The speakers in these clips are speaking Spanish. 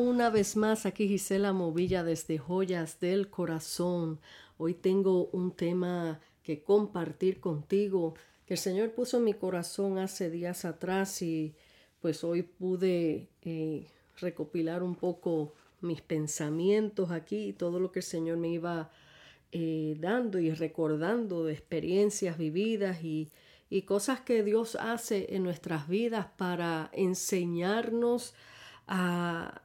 Una vez más aquí Gisela Movilla desde Joyas del Corazón. Hoy tengo un tema que compartir contigo que el Señor puso en mi corazón hace días atrás y pues hoy pude eh, recopilar un poco mis pensamientos aquí y todo lo que el Señor me iba eh, dando y recordando de experiencias vividas y, y cosas que Dios hace en nuestras vidas para enseñarnos a,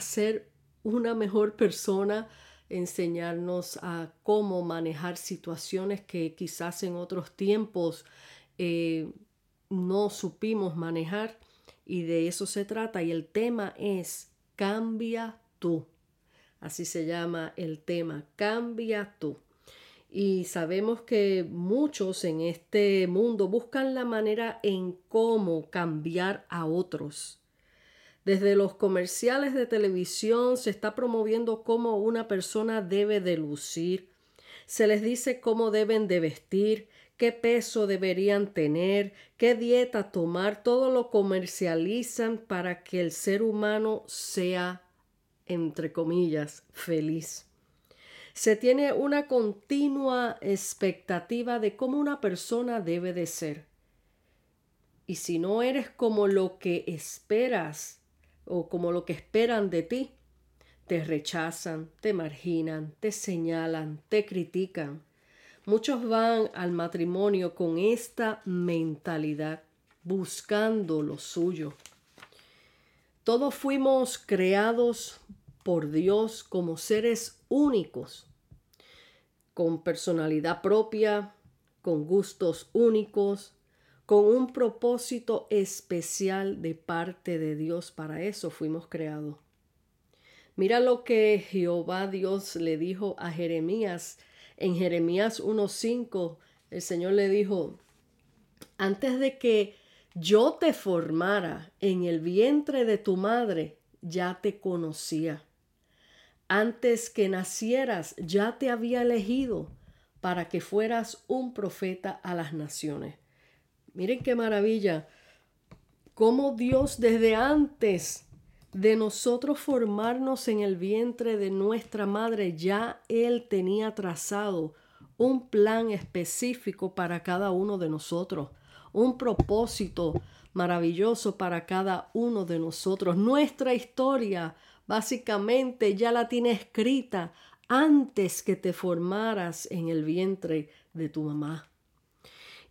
ser una mejor persona, enseñarnos a cómo manejar situaciones que quizás en otros tiempos eh, no supimos manejar y de eso se trata y el tema es cambia tú. Así se llama el tema, cambia tú. Y sabemos que muchos en este mundo buscan la manera en cómo cambiar a otros. Desde los comerciales de televisión se está promoviendo cómo una persona debe de lucir. Se les dice cómo deben de vestir, qué peso deberían tener, qué dieta tomar. Todo lo comercializan para que el ser humano sea, entre comillas, feliz. Se tiene una continua expectativa de cómo una persona debe de ser. Y si no eres como lo que esperas, o como lo que esperan de ti, te rechazan, te marginan, te señalan, te critican. Muchos van al matrimonio con esta mentalidad, buscando lo suyo. Todos fuimos creados por Dios como seres únicos, con personalidad propia, con gustos únicos, con un propósito especial de parte de Dios. Para eso fuimos creados. Mira lo que Jehová Dios le dijo a Jeremías. En Jeremías 1.5, el Señor le dijo, antes de que yo te formara en el vientre de tu madre, ya te conocía. Antes que nacieras, ya te había elegido para que fueras un profeta a las naciones. Miren qué maravilla. Cómo Dios desde antes de nosotros formarnos en el vientre de nuestra madre, ya Él tenía trazado un plan específico para cada uno de nosotros, un propósito maravilloso para cada uno de nosotros. Nuestra historia básicamente ya la tiene escrita antes que te formaras en el vientre de tu mamá.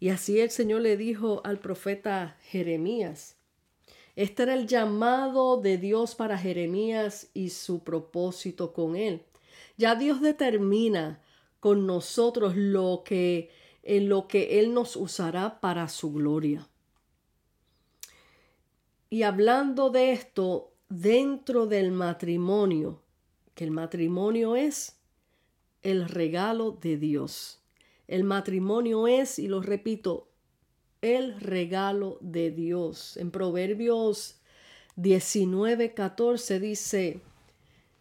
Y así el Señor le dijo al profeta Jeremías. Este era el llamado de Dios para Jeremías y su propósito con él. Ya Dios determina con nosotros lo que en lo que él nos usará para su gloria. Y hablando de esto dentro del matrimonio, que el matrimonio es el regalo de Dios. El matrimonio es, y lo repito, el regalo de Dios. En Proverbios 19, 14 dice,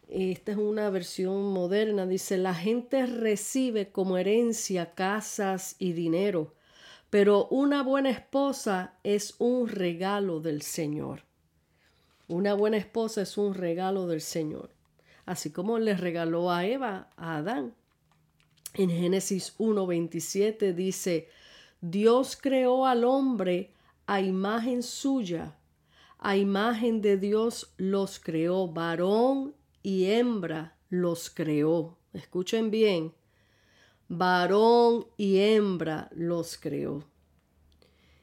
esta es una versión moderna, dice, la gente recibe como herencia casas y dinero, pero una buena esposa es un regalo del Señor. Una buena esposa es un regalo del Señor, así como le regaló a Eva, a Adán. En Génesis 1.27 dice, Dios creó al hombre a imagen suya, a imagen de Dios los creó, varón y hembra los creó. Escuchen bien, varón y hembra los creó.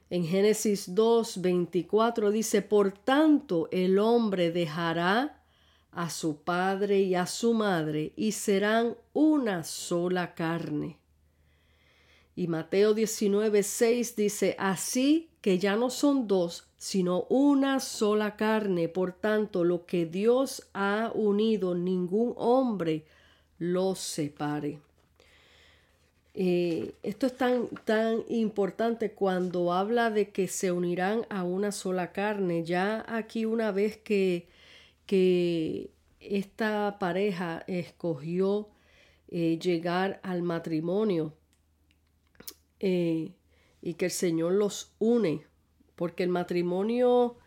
En Génesis 2.24 dice, por tanto el hombre dejará a su padre y a su madre, y serán una sola carne. Y Mateo 19, 6 dice, así que ya no son dos, sino una sola carne. Por tanto, lo que Dios ha unido, ningún hombre los separe. Eh, esto es tan, tan importante cuando habla de que se unirán a una sola carne. Ya aquí una vez que que esta pareja escogió eh, llegar al matrimonio eh, y que el Señor los une, porque el matrimonio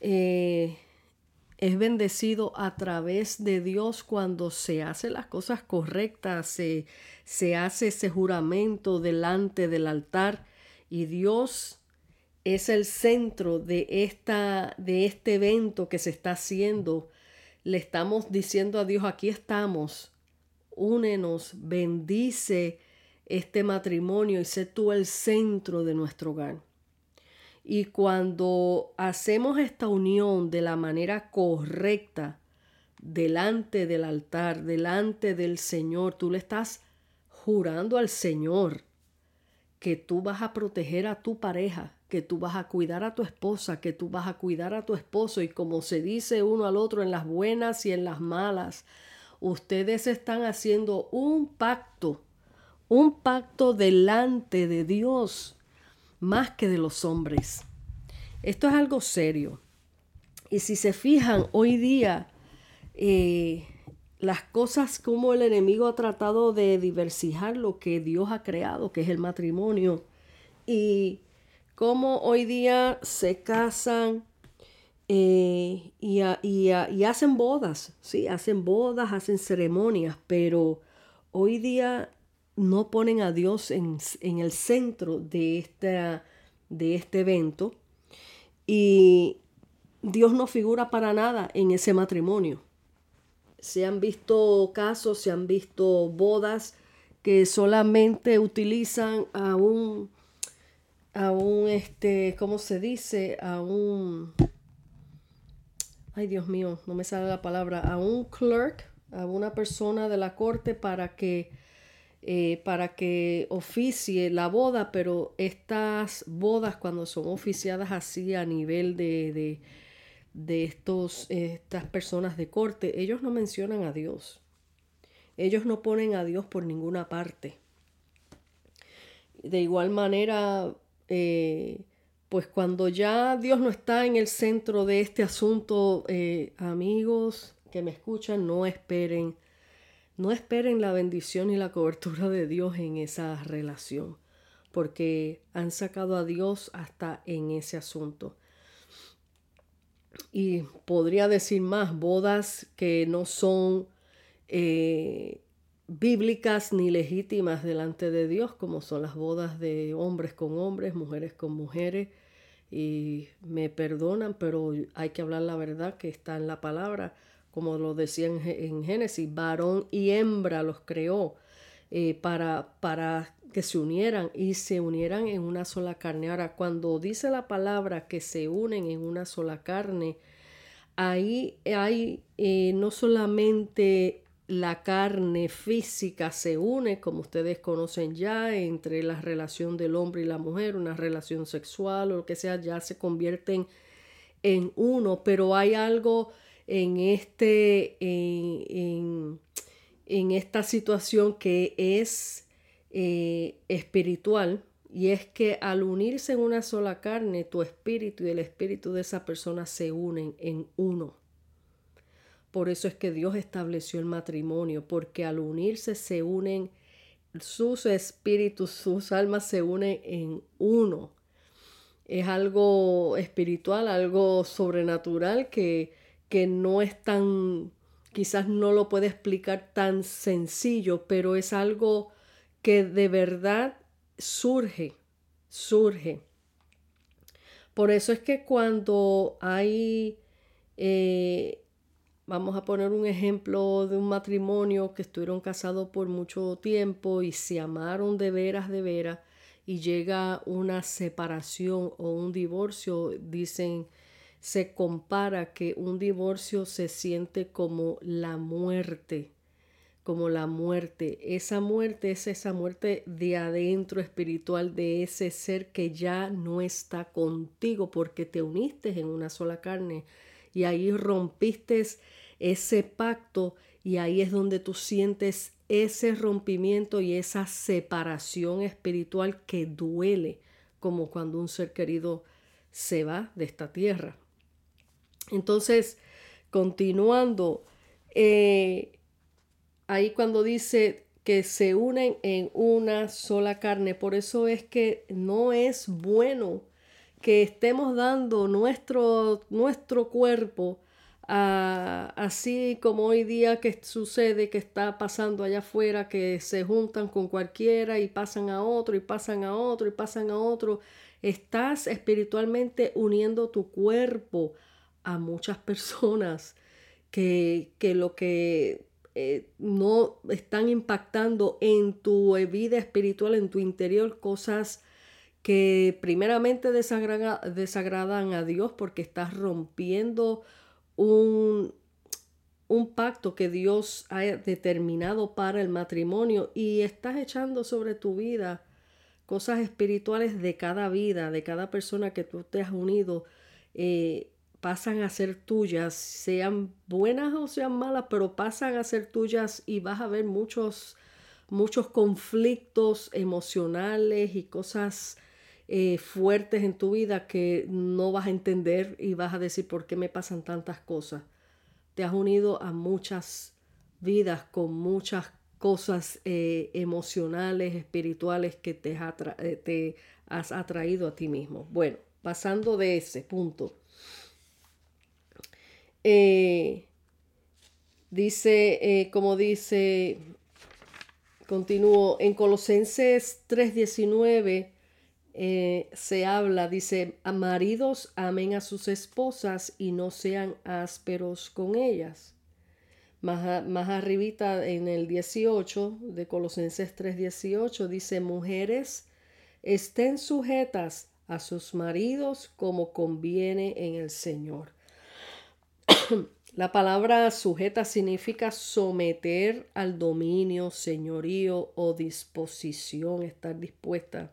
eh, es bendecido a través de Dios cuando se hace las cosas correctas, se, se hace ese juramento delante del altar y Dios es el centro de, esta, de este evento que se está haciendo. Le estamos diciendo a Dios, aquí estamos, únenos, bendice este matrimonio y sé tú el centro de nuestro hogar. Y cuando hacemos esta unión de la manera correcta, delante del altar, delante del Señor, tú le estás jurando al Señor que tú vas a proteger a tu pareja, que tú vas a cuidar a tu esposa, que tú vas a cuidar a tu esposo y como se dice uno al otro en las buenas y en las malas, ustedes están haciendo un pacto, un pacto delante de Dios más que de los hombres. Esto es algo serio. Y si se fijan, hoy día eh, las cosas como el enemigo ha tratado de diversificar lo que Dios ha creado, que es el matrimonio, y cómo hoy día se casan eh, y, hacen bodas, sí, hacen bodas, hacen ceremonias, pero hoy día no ponen a Dios en, el centro de este evento y Dios no figura para nada en ese matrimonio. Se han visto casos, se han visto bodas que solamente utilizan a un, a un, este, ¿cómo se dice? A un, ay Dios mío, no me sale la palabra, a un clerk, a una persona de la corte para que eh, para que oficie la boda, pero estas bodas cuando son oficiadas así a nivel de, de, estos, estas personas de corte, ellos no mencionan a Dios. Ellos no ponen a Dios por ninguna parte. De igual manera, eh, pues cuando ya Dios no está en el centro de este asunto, eh, amigos que me escuchan, no esperen no esperen la bendición y la cobertura de Dios en esa relación, porque han sacado a Dios hasta en ese asunto. Y podría decir más, bodas que no son eh, bíblicas ni legítimas delante de Dios, como son las bodas de hombres con hombres, mujeres con mujeres. Y me perdonan, pero hay que hablar la verdad que está en la palabra como lo decía en, Génesis, varón y hembra los creó eh, para, para que se unieran y se unieran en una sola carne. Ahora, cuando dice la palabra que se unen en una sola carne, ahí hay eh, no solamente la carne física se une, como ustedes conocen ya, entre la relación del hombre y la mujer, una relación sexual o lo que sea, ya se convierten en uno, pero hay algo en, este, en, esta situación que es eh, espiritual y es que al unirse en una sola carne, tu espíritu y el espíritu de esa persona se unen en uno. Por eso es que Dios estableció el matrimonio, porque al unirse se unen sus espíritus, sus almas se unen en uno. Es algo espiritual, algo sobrenatural que que no es tan, quizás no lo puede explicar tan sencillo, pero es algo que de verdad surge, surge. Por eso es que cuando hay, eh, vamos a poner un ejemplo de un matrimonio que estuvieron casados por mucho tiempo y se amaron de veras, de veras, y llega una separación o un divorcio, dicen se compara que un divorcio se siente como la muerte, como la muerte. Esa muerte es esa muerte de adentro espiritual de ese ser que ya no está contigo porque te uniste en una sola carne y ahí rompiste ese pacto y ahí es donde tú sientes ese rompimiento y esa separación espiritual que duele como cuando un ser querido se va de esta tierra. Entonces, continuando, eh, ahí cuando dice que se unen en una sola carne, por eso es que no es bueno que estemos dando nuestro, nuestro cuerpo así como hoy día que sucede, que está pasando allá afuera, que se juntan con cualquiera y pasan a otro y pasan a otro y pasan a otro. Estás espiritualmente uniendo tu cuerpo a muchas personas que, que lo que eh, no están impactando en tu vida espiritual, en tu interior, cosas que primeramente desagradan a Dios porque estás rompiendo un, un pacto que Dios ha determinado para el matrimonio y estás echando sobre tu vida cosas espirituales de cada vida, de cada persona que tú te has unido, eh, pasan a ser tuyas, sean buenas o sean malas, pero pasan a ser tuyas y vas a ver muchos, muchos conflictos emocionales y cosas eh, fuertes en tu vida que no vas a entender y vas a decir por qué me pasan tantas cosas. Te has unido a muchas vidas con muchas cosas eh, emocionales, espirituales que te, eh, te has atraído a ti mismo. Bueno, pasando de ese punto. Dice, como dice, continúo, en Colosenses 3:19 eh, se habla, dice, maridos amen a sus esposas y no sean ásperos con ellas. Más, más arribita en el 18 de Colosenses 3:18 dice, mujeres estén sujetas a sus maridos como conviene en el Señor. La palabra sujeta significa someter al dominio, señorío o disposición, estar dispuesta.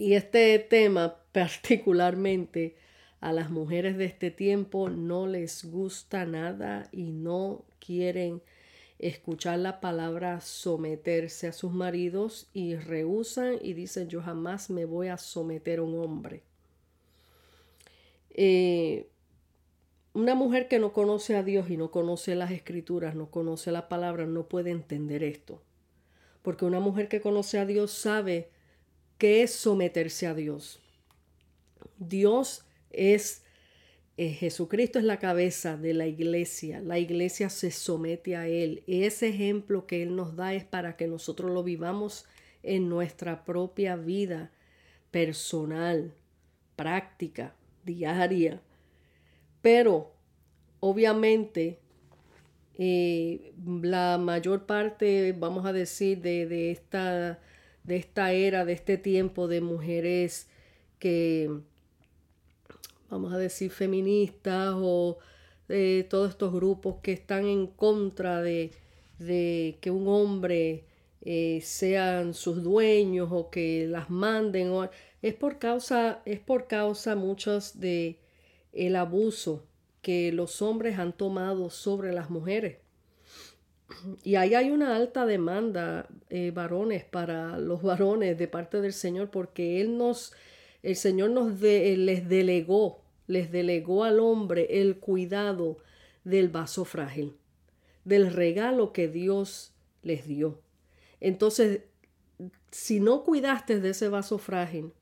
Y este tema particularmente a las mujeres de este tiempo no les gusta nada y no quieren escuchar la palabra someterse a sus maridos y rehusan y dicen yo jamás me voy a someter a un hombre. Eh, una mujer que no conoce a Dios y no conoce las escrituras, no conoce la palabra, no puede entender esto. Porque una mujer que conoce a Dios sabe qué es someterse a Dios. Dios es, eh, Jesucristo es la cabeza de la iglesia. La iglesia se somete a Él. Ese ejemplo que Él nos da es para que nosotros lo vivamos en nuestra propia vida personal, práctica, diaria pero obviamente eh, la mayor parte, vamos a decir, de, esta, de esta era, de este tiempo de mujeres que, vamos a decir, feministas o de todos estos grupos que están en contra de, que un hombre eh, sean sus dueños o que las manden o, es por causa es por causa muchos de el abuso que los hombres han tomado sobre las mujeres. Y ahí hay una alta demanda, eh, varones, para los varones de parte del Señor, porque Él nos, el Señor nos les delegó, les delegó al hombre el cuidado del vaso frágil, del regalo que Dios les dio. Entonces, si no cuidaste de ese vaso frágil,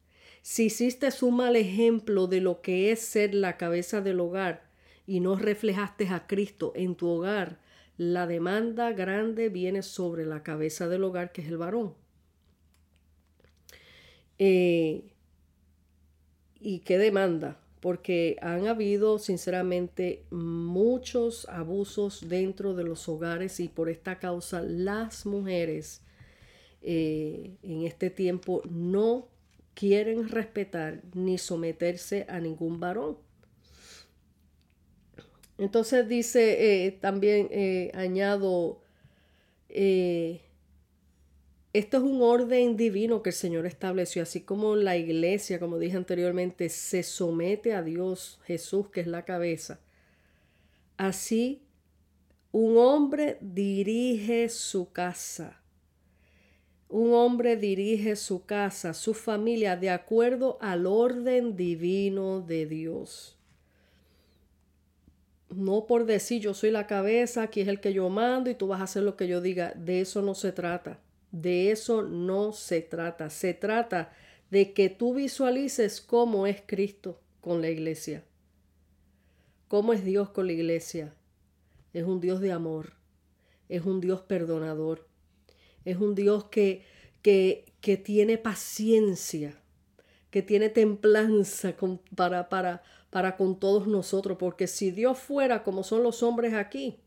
si hiciste un mal ejemplo de lo que es ser la cabeza del hogar y no reflejaste a Cristo en tu hogar, la demanda grande viene sobre la cabeza del hogar, que es el varón. Eh, ¿Y qué demanda? Porque han habido, sinceramente, muchos abusos dentro de los hogares y por esta causa las mujeres eh, en este tiempo no quieren respetar ni someterse a ningún varón. Entonces dice, eh, también eh, añado, eh, esto es un orden divino que el Señor estableció, así como la iglesia, como dije anteriormente, se somete a Dios, Jesús, que es la cabeza. Así, un hombre dirige su casa un hombre dirige su casa, su familia, de acuerdo al orden divino de Dios. No por decir yo soy la cabeza, aquí es el que yo mando y tú vas a hacer lo que yo diga. De eso no se trata. De eso no se trata. Se trata de que tú visualices cómo es Cristo con la iglesia. ¿Cómo es Dios con la iglesia? Es un Dios de amor, es un Dios perdonador, es un Dios que, que, que tiene paciencia, que tiene templanza para, para, para con todos nosotros, porque si Dios fuera como son los hombres aquí,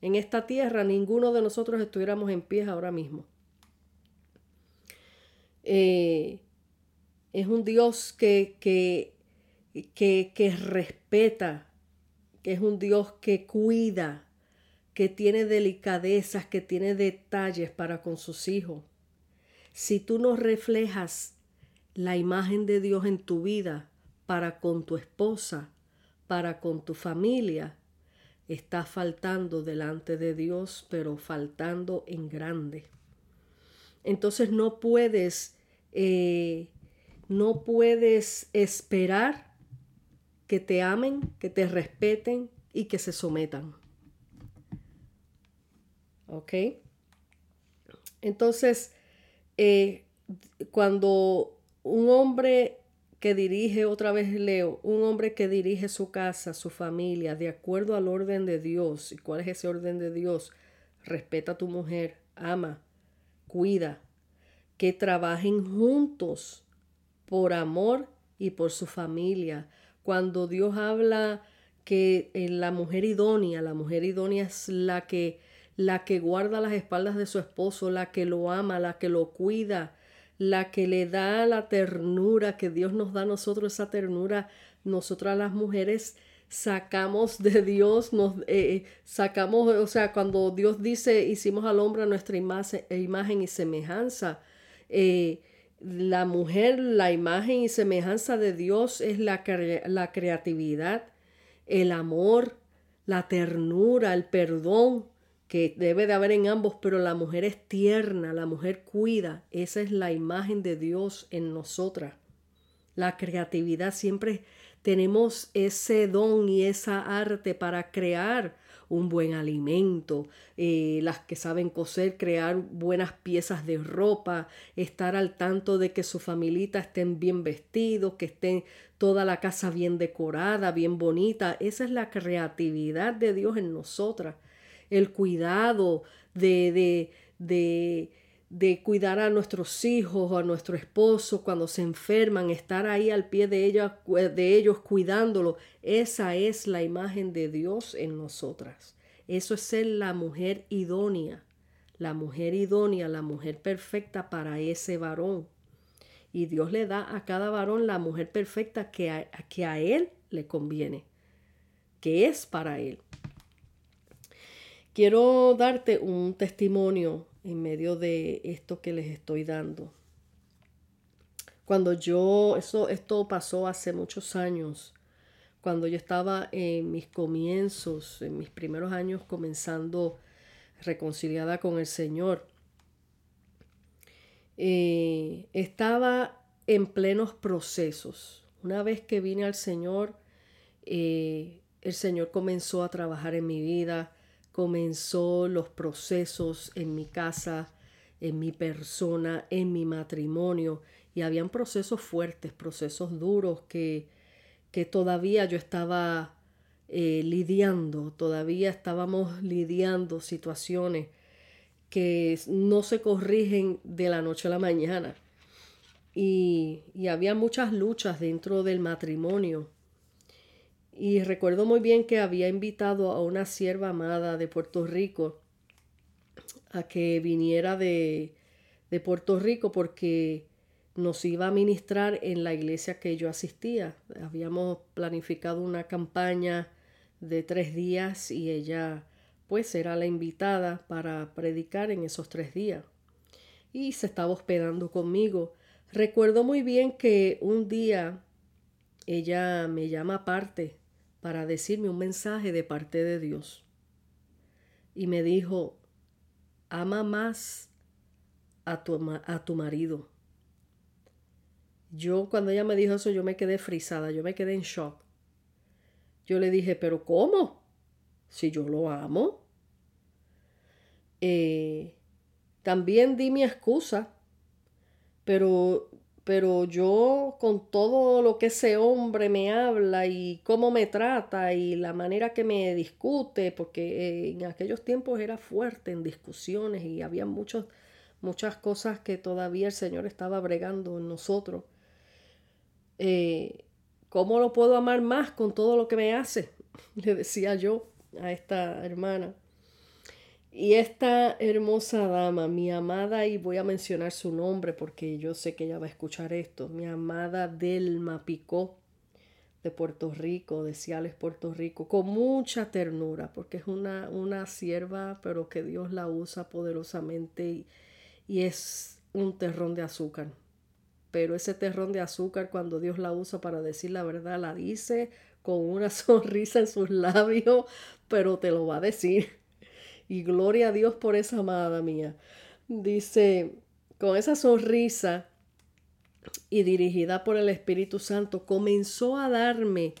en esta tierra, ninguno de nosotros estuviéramos en pie ahora mismo. Eh, es un Dios que, que, que, que respeta, que es un Dios que cuida, que tiene delicadezas, que tiene detalles para con sus hijos. Si tú no reflejas la imagen de Dios en tu vida para con tu esposa, para con tu familia, estás faltando delante de Dios, pero faltando en grande. Entonces no puedes, eh, no puedes esperar que te amen, que te respeten y que se sometan. ¿Ok? Entonces, eh, cuando un hombre que dirige, otra vez leo, un hombre que dirige su casa, su familia, de acuerdo al orden de Dios. ¿Y cuál es ese orden de Dios? Respeta a tu mujer, ama, cuida, que trabajen juntos por amor y por su familia. Cuando Dios habla que en la mujer idónea, la mujer idónea es la que la que guarda las espaldas de su esposo, la que lo ama, la que lo cuida, la que le da la ternura, que Dios nos da a nosotros esa ternura, nosotras las mujeres sacamos de Dios, nos eh, eh, sacamos, o sea, cuando Dios dice, hicimos al hombre nuestra imagen, y semejanza, eh, la mujer, la imagen y semejanza de Dios es la, la creatividad, el amor, la ternura, el perdón, que debe de haber en ambos, pero la mujer es tierna, la mujer cuida, esa es la imagen de Dios en nosotras. La creatividad, siempre tenemos ese don y esa arte para crear un buen alimento, eh, las que saben coser, crear buenas piezas de ropa, estar al tanto de que su familita estén bien vestidos, que estén toda la casa bien decorada, bien bonita. Esa es la creatividad de Dios en nosotras el cuidado de, de, de, de cuidar a nuestros hijos o a nuestro esposo cuando se enferman, estar ahí al pie de ellos, de ellos cuidándolo. Esa es la imagen de Dios en nosotras. Eso es ser la mujer idónea, la mujer idónea, la mujer perfecta para ese varón. Y Dios le da a cada varón la mujer perfecta que a, que a él le conviene, que es para él. Quiero darte un testimonio en medio de esto que les estoy dando. Cuando yo, eso, esto pasó hace muchos años, cuando yo estaba en mis comienzos, en mis primeros años comenzando reconciliada con el Señor, eh, estaba en plenos procesos. Una vez que vine al Señor, eh, el Señor comenzó a trabajar en mi vida, comenzó los procesos en mi casa, en mi persona, en mi matrimonio, y habían procesos fuertes, procesos duros que, que todavía yo estaba eh, lidiando, todavía estábamos lidiando situaciones que no se corrigen de la noche a la mañana. Y, y había muchas luchas dentro del matrimonio y recuerdo muy bien que había invitado a una sierva amada de Puerto Rico a que viniera de, de Puerto Rico porque nos iba a ministrar en la iglesia que yo asistía. Habíamos planificado una campaña de tres días y ella pues era la invitada para predicar en esos tres días. Y se estaba hospedando conmigo. Recuerdo muy bien que un día ella me llama aparte para decirme un mensaje de parte de Dios. Y me dijo, ama más a tu, a tu marido. Yo cuando ella me dijo eso, yo me quedé frisada, yo me quedé en shock. Yo le dije, pero ¿cómo? Si yo lo amo. Eh, también di mi excusa, pero pero yo con todo lo que ese hombre me habla y cómo me trata y la manera que me discute, porque en aquellos tiempos era fuerte en discusiones y había muchos, muchas cosas que todavía el Señor estaba bregando en nosotros. Eh, ¿Cómo lo puedo amar más con todo lo que me hace? Le decía yo a esta hermana. Y esta hermosa dama, mi amada, y voy a mencionar su nombre porque yo sé que ella va a escuchar esto, mi amada Delma Picó de Puerto Rico, de Ciales, Puerto Rico, con mucha ternura, porque es una, una sierva, pero que Dios la usa poderosamente y, y es un terrón de azúcar. Pero ese terrón de azúcar, cuando Dios la usa para decir la verdad, la dice con una sonrisa en sus labios, pero te lo va a decir y gloria a Dios por esa amada mía. Dice, con esa sonrisa y dirigida por el Espíritu Santo, comenzó a darme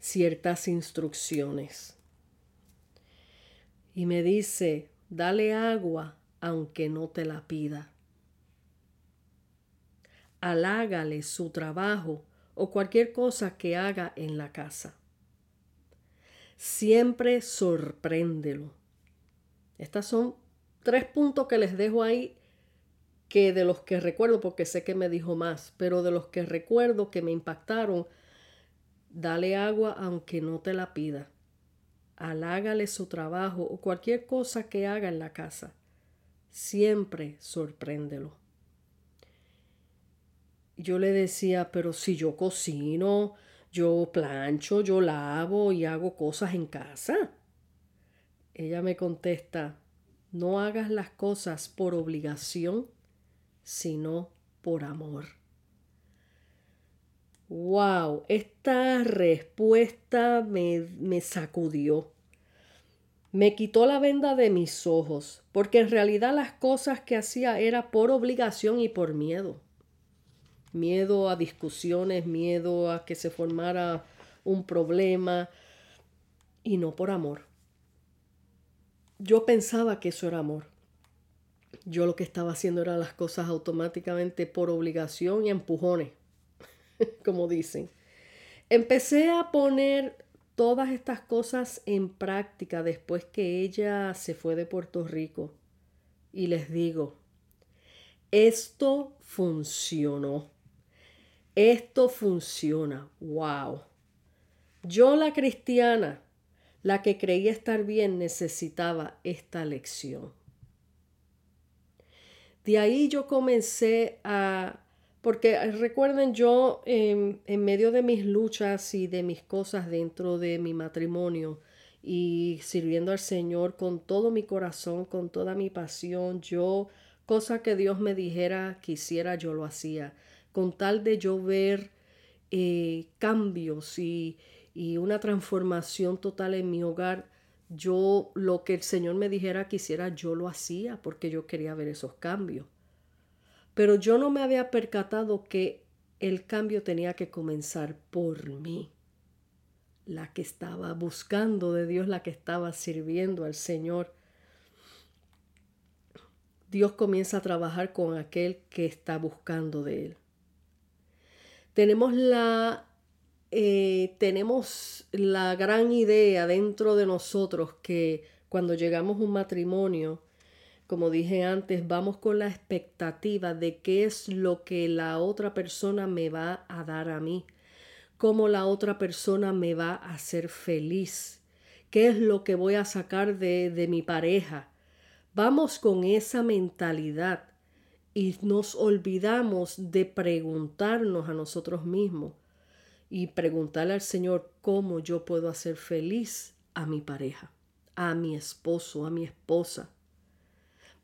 ciertas instrucciones. Y me dice, dale agua aunque no te la pida. Alágale su trabajo o cualquier cosa que haga en la casa. Siempre sorpréndelo estos son tres puntos que les dejo ahí que de los que recuerdo, porque sé que me dijo más, pero de los que recuerdo que me impactaron, dale agua aunque no te la pida. Alágale su trabajo o cualquier cosa que haga en la casa. Siempre sorpréndelo. Yo le decía, pero si yo cocino, yo plancho, yo lavo y hago cosas en casa. Ella me contesta, no hagas las cosas por obligación, sino por amor. Wow, esta respuesta me, me sacudió. Me quitó la venda de mis ojos, porque en realidad las cosas que hacía era por obligación y por miedo. Miedo a discusiones, miedo a que se formara un problema y no por amor yo pensaba que eso era amor. Yo lo que estaba haciendo era las cosas automáticamente por obligación y empujones, como dicen. Empecé a poner todas estas cosas en práctica después que ella se fue de Puerto Rico. Y les digo, esto funcionó. Esto funciona. ¡Wow! Yo la cristiana la que creía estar bien necesitaba esta lección. De ahí yo comencé a, porque recuerden yo en, medio de mis luchas y de mis cosas dentro de mi matrimonio y sirviendo al Señor con todo mi corazón, con toda mi pasión, yo, cosa que Dios me dijera quisiera, yo lo hacía, con tal de yo ver eh, cambios y, y una transformación total en mi hogar, yo lo que el Señor me dijera quisiera, yo lo hacía porque yo quería ver esos cambios. Pero yo no me había percatado que el cambio tenía que comenzar por mí. La que estaba buscando de Dios, la que estaba sirviendo al Señor. Dios comienza a trabajar con aquel que está buscando de Él. Tenemos la eh, tenemos la gran idea dentro de nosotros que cuando llegamos a un matrimonio, como dije antes, vamos con la expectativa de qué es lo que la otra persona me va a dar a mí, cómo la otra persona me va a hacer feliz, qué es lo que voy a sacar de, de mi pareja. Vamos con esa mentalidad y nos olvidamos de preguntarnos a nosotros mismos, y preguntarle al Señor cómo yo puedo hacer feliz a mi pareja, a mi esposo, a mi esposa.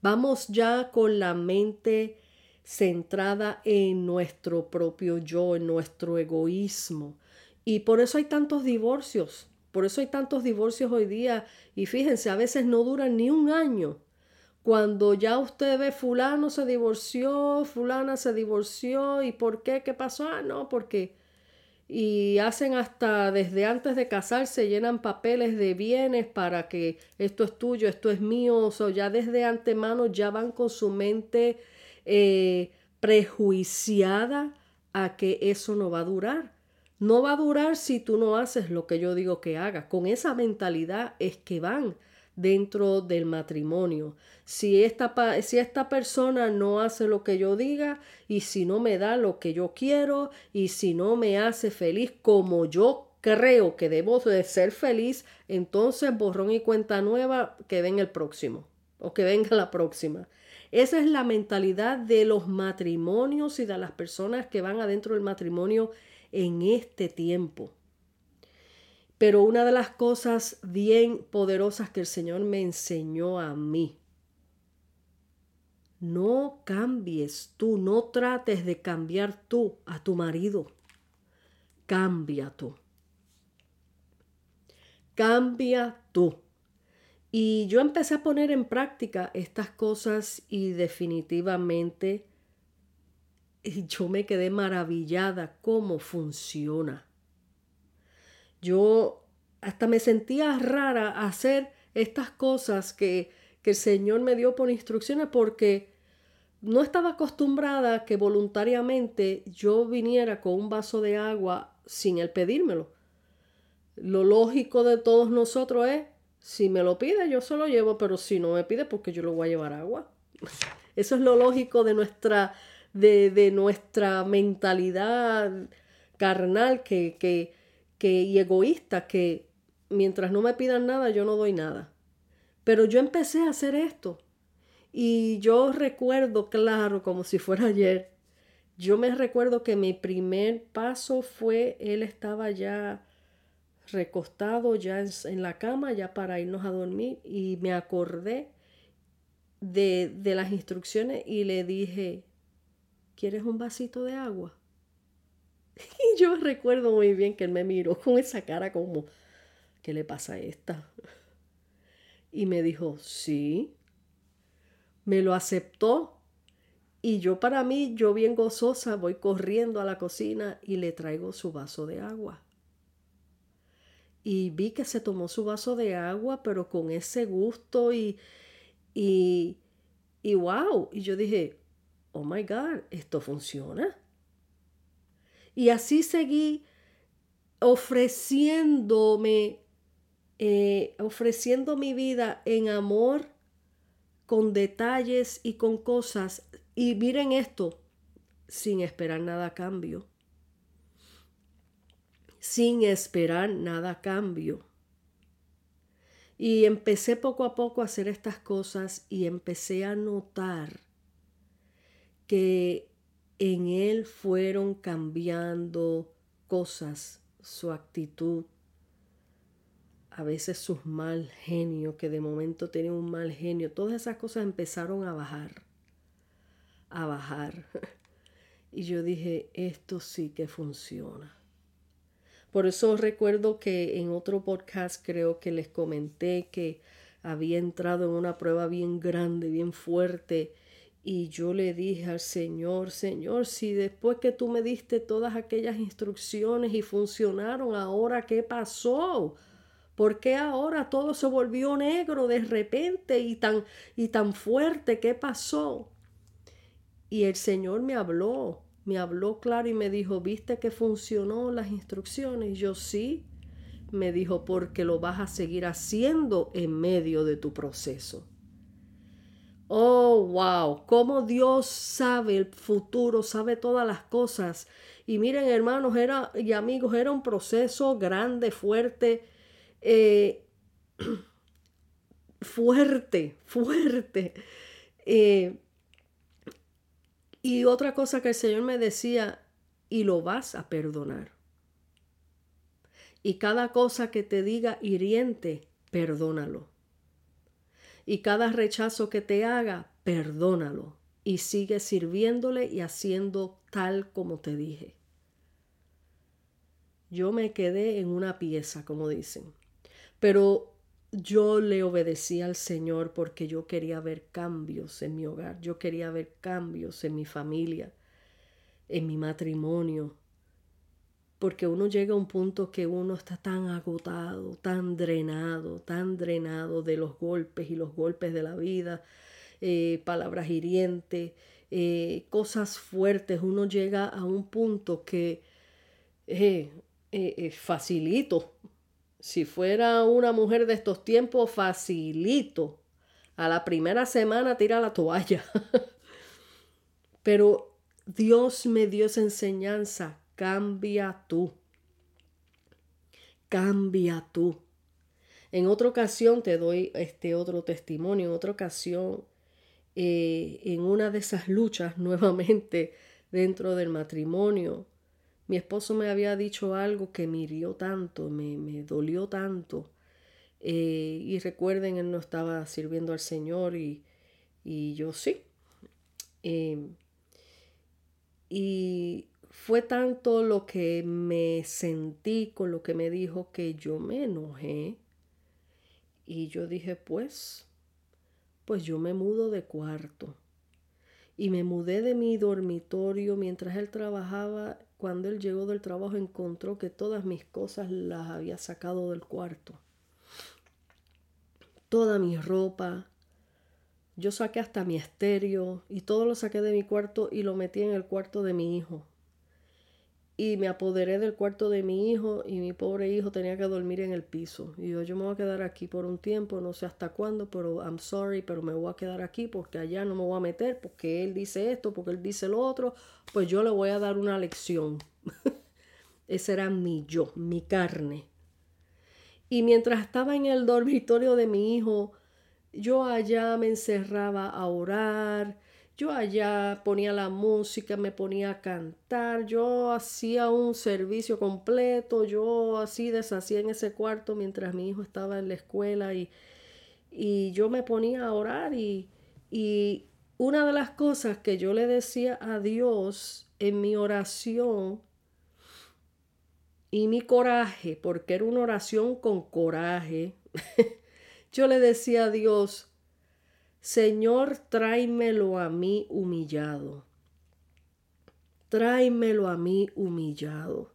Vamos ya con la mente centrada en nuestro propio yo, en nuestro egoísmo. Y por eso hay tantos divorcios. Por eso hay tantos divorcios hoy día. Y fíjense, a veces no duran ni un año. Cuando ya usted ve fulano se divorció, fulana se divorció, ¿y por qué? ¿Qué pasó? Ah, no, porque y hacen hasta desde antes de casarse, llenan papeles de bienes para que esto es tuyo, esto es mío, o sea, ya desde antemano ya van con su mente eh, prejuiciada a que eso no va a durar. No va a durar si tú no haces lo que yo digo que haga. Con esa mentalidad es que van dentro del matrimonio. Si esta, si esta persona no hace lo que yo diga y si no me da lo que yo quiero y si no me hace feliz como yo creo que debo de ser feliz, entonces borrón y cuenta nueva que ven el próximo o que venga la próxima. Esa es la mentalidad de los matrimonios y de las personas que van adentro del matrimonio en este tiempo. Pero una de las cosas bien poderosas que el Señor me enseñó a mí, no cambies tú, no trates de cambiar tú a tu marido. Cambia tú. Cambia tú. Y yo empecé a poner en práctica estas cosas y definitivamente yo me quedé maravillada cómo funciona. Yo hasta me sentía rara hacer estas cosas que, que el Señor me dio por instrucciones porque no estaba acostumbrada que voluntariamente yo viniera con un vaso de agua sin él pedírmelo. Lo lógico de todos nosotros es, si me lo pide, yo se lo llevo, pero si no me pide, porque yo lo voy a llevar agua. Eso es lo lógico de nuestra, de, de nuestra mentalidad carnal que, que, que, y egoísta que mientras no me pidan nada, yo no doy nada. Pero yo empecé a hacer esto. Y yo recuerdo, claro, como si fuera ayer, yo me recuerdo que mi primer paso fue, él estaba ya recostado, ya en la cama, ya para irnos a dormir, y me acordé de, de las instrucciones y le dije, ¿quieres un vasito de agua? Y yo recuerdo muy bien que él me miró con esa cara como, ¿qué le pasa a esta? Y me dijo, sí. Me lo aceptó. Y yo para mí, yo bien gozosa, voy corriendo a la cocina y le traigo su vaso de agua. Y vi que se tomó su vaso de agua, pero con ese gusto y, y, y wow. Y yo dije, oh my God, esto funciona. Y así seguí ofreciéndome, eh, ofreciendo mi vida en amor, con detalles y con cosas. Y miren esto, sin esperar nada a cambio. Sin esperar nada a cambio. Y empecé poco a poco a hacer estas cosas y empecé a notar que en él fueron cambiando cosas, su actitud, a veces sus mal genio, que de momento tenía un mal genio, todas esas cosas empezaron a bajar, a bajar. Y yo dije, esto sí que funciona. Por eso recuerdo que en otro podcast creo que les comenté que había entrado en una prueba bien grande, bien fuerte, y yo le dije al Señor, Señor, si después que tú me diste todas aquellas instrucciones y funcionaron, ahora qué pasó? ¿Por qué ahora todo se volvió negro de repente y tan, y tan fuerte? ¿Qué pasó? Y el Señor me habló, me habló claro y me dijo, ¿viste que funcionó las instrucciones? Y yo sí. Me dijo, porque lo vas a seguir haciendo en medio de tu proceso. Oh, wow, cómo Dios sabe el futuro, sabe todas las cosas. Y miren, hermanos era, y amigos, era un proceso grande, fuerte, eh, fuerte, fuerte. Eh, y otra cosa que el Señor me decía, y lo vas a perdonar. Y cada cosa que te diga hiriente, perdónalo. Y cada rechazo que te haga, perdónalo y sigue sirviéndole y haciendo tal como te dije. Yo me quedé en una pieza, como dicen, pero yo le obedecí al Señor porque yo quería ver cambios en mi hogar, yo quería ver cambios en mi familia, en mi matrimonio, porque uno llega a un punto que uno está tan agotado, tan drenado, tan drenado de los golpes y los golpes de la vida, eh, palabras hirientes, eh, cosas fuertes, uno llega a un punto que eh, eh, facilito. Si fuera una mujer de estos tiempos, facilito. A la primera semana tira la toalla. Pero Dios me dio esa enseñanza. Cambia tú. Cambia tú. En otra ocasión te doy este otro testimonio. En otra ocasión, eh, en una de esas luchas nuevamente dentro del matrimonio, mi esposo me había dicho algo que me hirió tanto, me, me dolió tanto. Eh, y recuerden, él no estaba sirviendo al Señor y, y yo sí. Em, y fue tanto lo que me sentí con lo que me dijo que yo me enojé. Y yo dije, pues, pues yo me mudo de cuarto. Y me mudé de mi dormitorio mientras él trabajaba. Cuando él llegó del trabajo encontró que todas mis cosas las había sacado del cuarto. Toda mi ropa. Yo saqué hasta mi estéreo y todo lo saqué de mi cuarto y lo metí en el cuarto de mi hijo y me apoderé del cuarto de mi hijo y mi pobre hijo tenía que dormir en el piso. Y yo, yo me voy a quedar aquí por un tiempo, no sé hasta cuándo, pero I'm sorry, pero me voy a quedar aquí porque allá no me voy a meter, porque él dice esto, porque él dice lo otro, pues yo le voy a dar una lección. Ese era mi yo, mi carne. Y mientras estaba en el dormitorio de mi hijo, yo allá me encerraba a orar, yo allá ponía la música, me ponía a cantar, yo hacía un servicio completo, yo así deshacía en ese cuarto mientras mi hijo estaba en la escuela y, y yo me ponía a orar y, y una de las cosas que yo le decía a Dios en mi oración y mi coraje, porque era una oración con coraje, yo le decía a Dios, Señor, tráemelo a mí humillado. Tráemelo a mí humillado.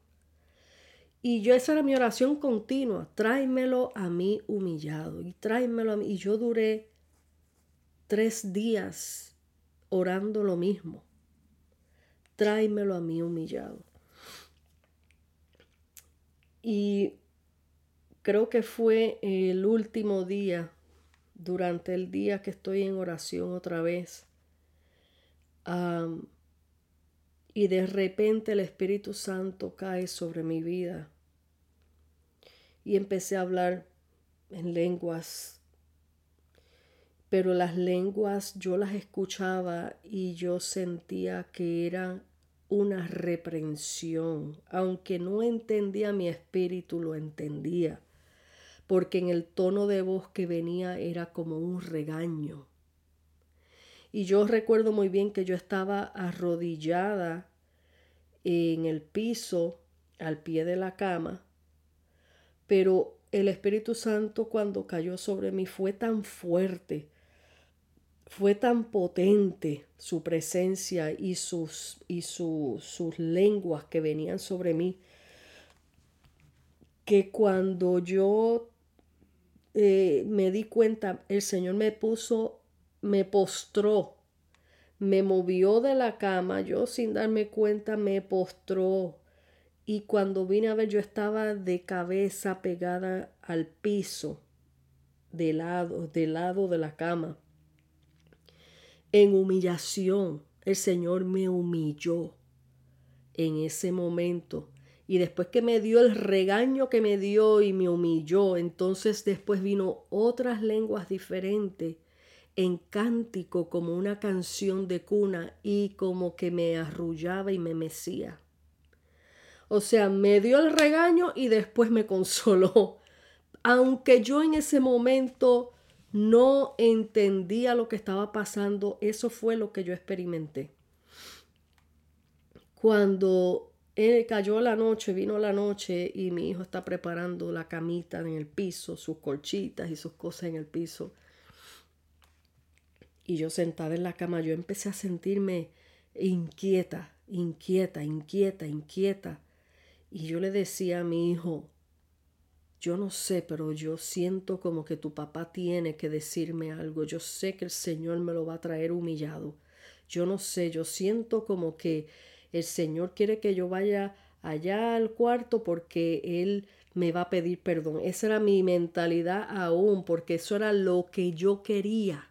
Y yo esa era mi oración continua, tráemelo a mí humillado y tráemelo a mí. Y yo duré tres días orando lo mismo. Tráemelo a mí humillado. Y creo que fue el último día durante el día que estoy en oración otra vez. y de repente el Espíritu Santo cae sobre mi vida. Y empecé a hablar en lenguas. Pero las lenguas yo las escuchaba y yo sentía que eran una reprensión. Aunque no entendía mi espíritu, lo entendía porque en el tono de voz que venía era como un regaño. Y yo recuerdo muy bien que yo estaba arrodillada en el piso, al pie de la cama, pero el Espíritu Santo cuando cayó sobre mí fue tan fuerte, fue tan potente su presencia y sus, y sus lenguas que venían sobre mí, que cuando yo eh, me di cuenta, el Señor me puso, me postró, me movió de la cama, yo sin darme cuenta me postró. Y cuando vine a ver, yo estaba de cabeza pegada al piso, de lado, del lado de la cama. En humillación, el Señor me humilló en ese momento y después que me dio el regaño que me dio y me humilló, entonces después vino otras lenguas diferentes en cántico como una canción de cuna y como que me arrullaba y me mecía. O sea, me dio el regaño y después me consoló. Aunque yo en ese momento no entendía lo que estaba pasando, eso fue lo que yo experimenté. Cuando eh, cayó la noche, vino la noche y mi hijo está preparando la camita en el piso, sus colchitas y sus cosas en el piso. Y yo sentada en la cama, yo empecé a sentirme inquieta, inquieta, inquieta, inquieta. Y yo le decía a mi hijo, yo no sé, pero yo siento como que tu papá tiene que decirme algo. Yo sé que el Señor me lo va a traer humillado. Yo no sé, yo siento como que el Señor quiere que yo vaya allá al cuarto porque Él me va a pedir perdón. Esa era mi mentalidad aún, porque eso era lo que yo quería,